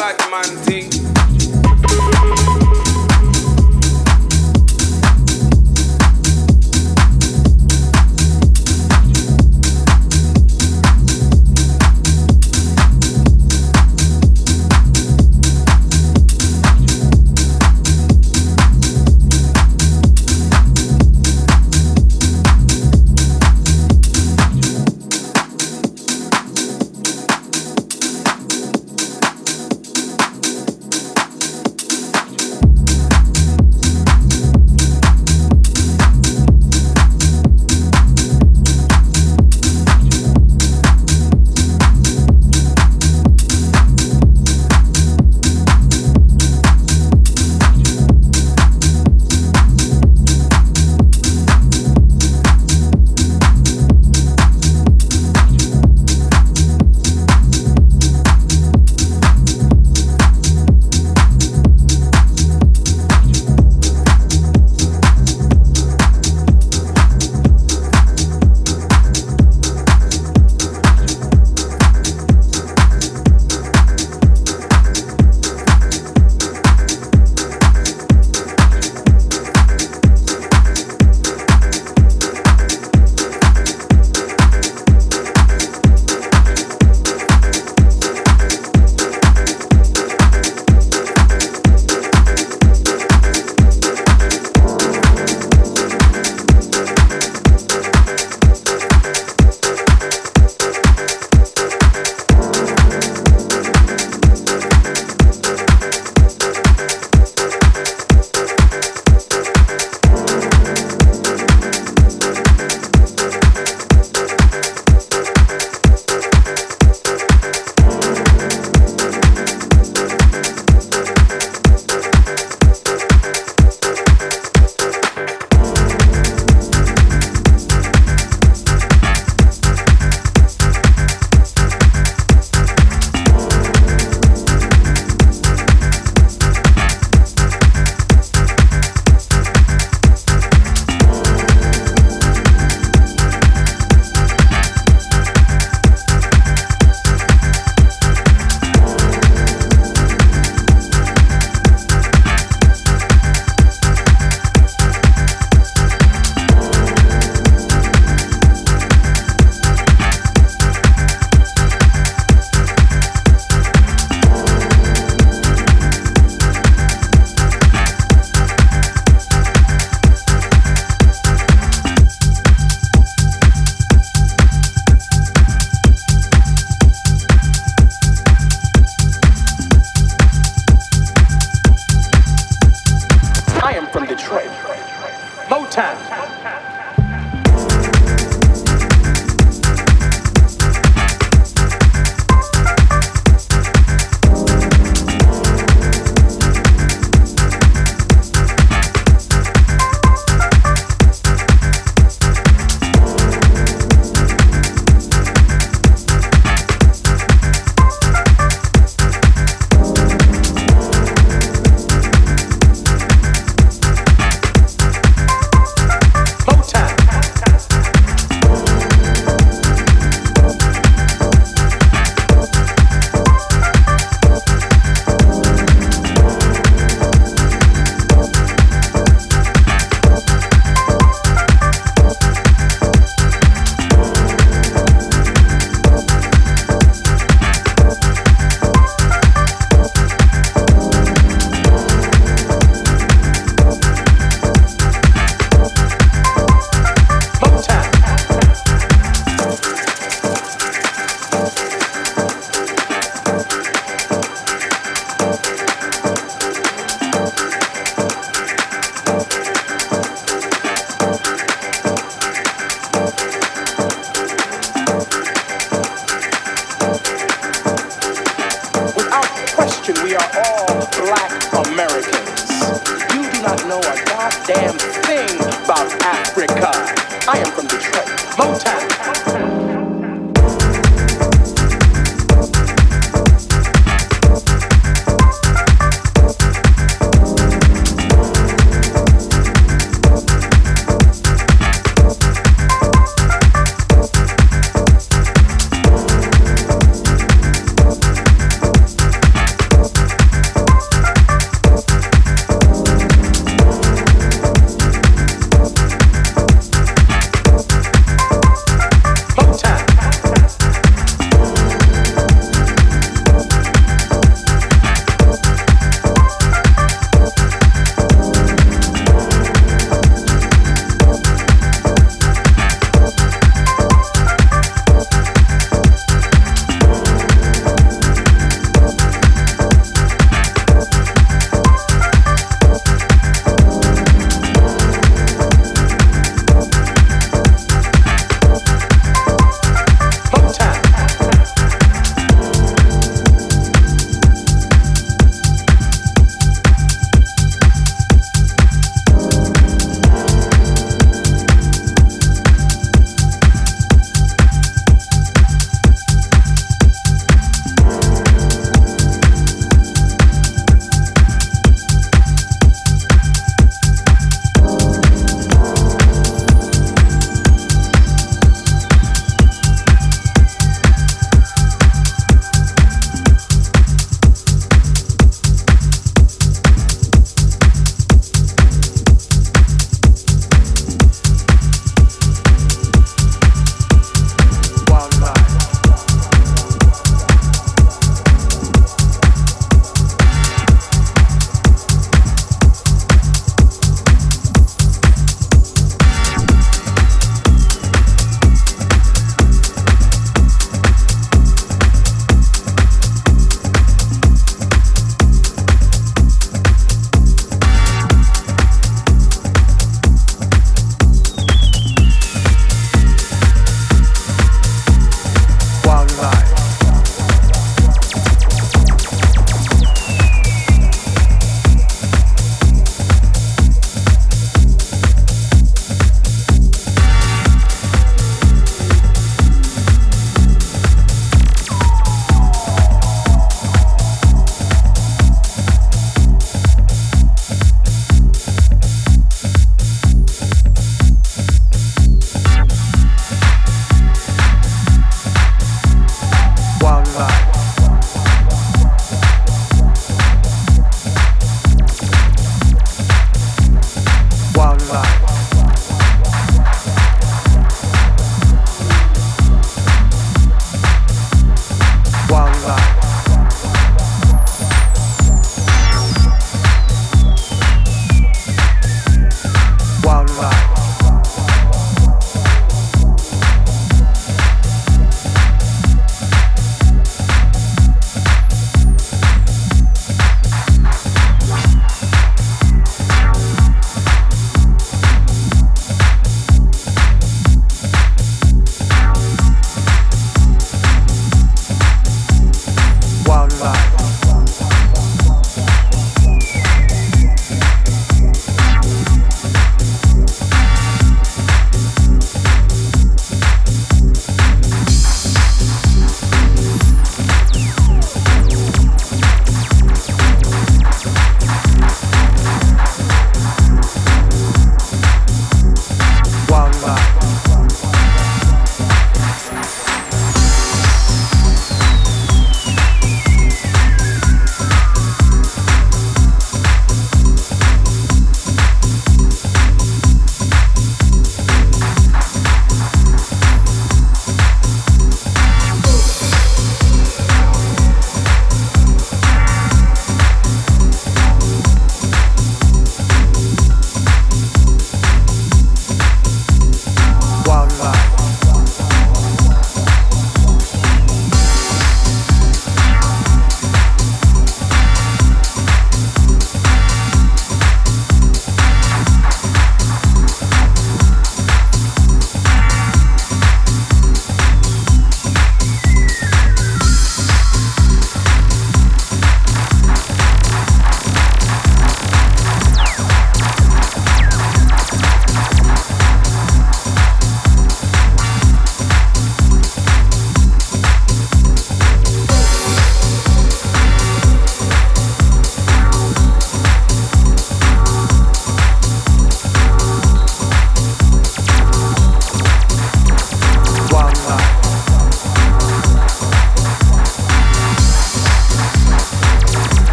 bad man thing.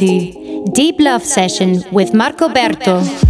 Deep Love Session with Marco Berto.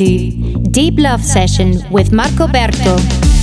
Deep Love Session with Marco Berto.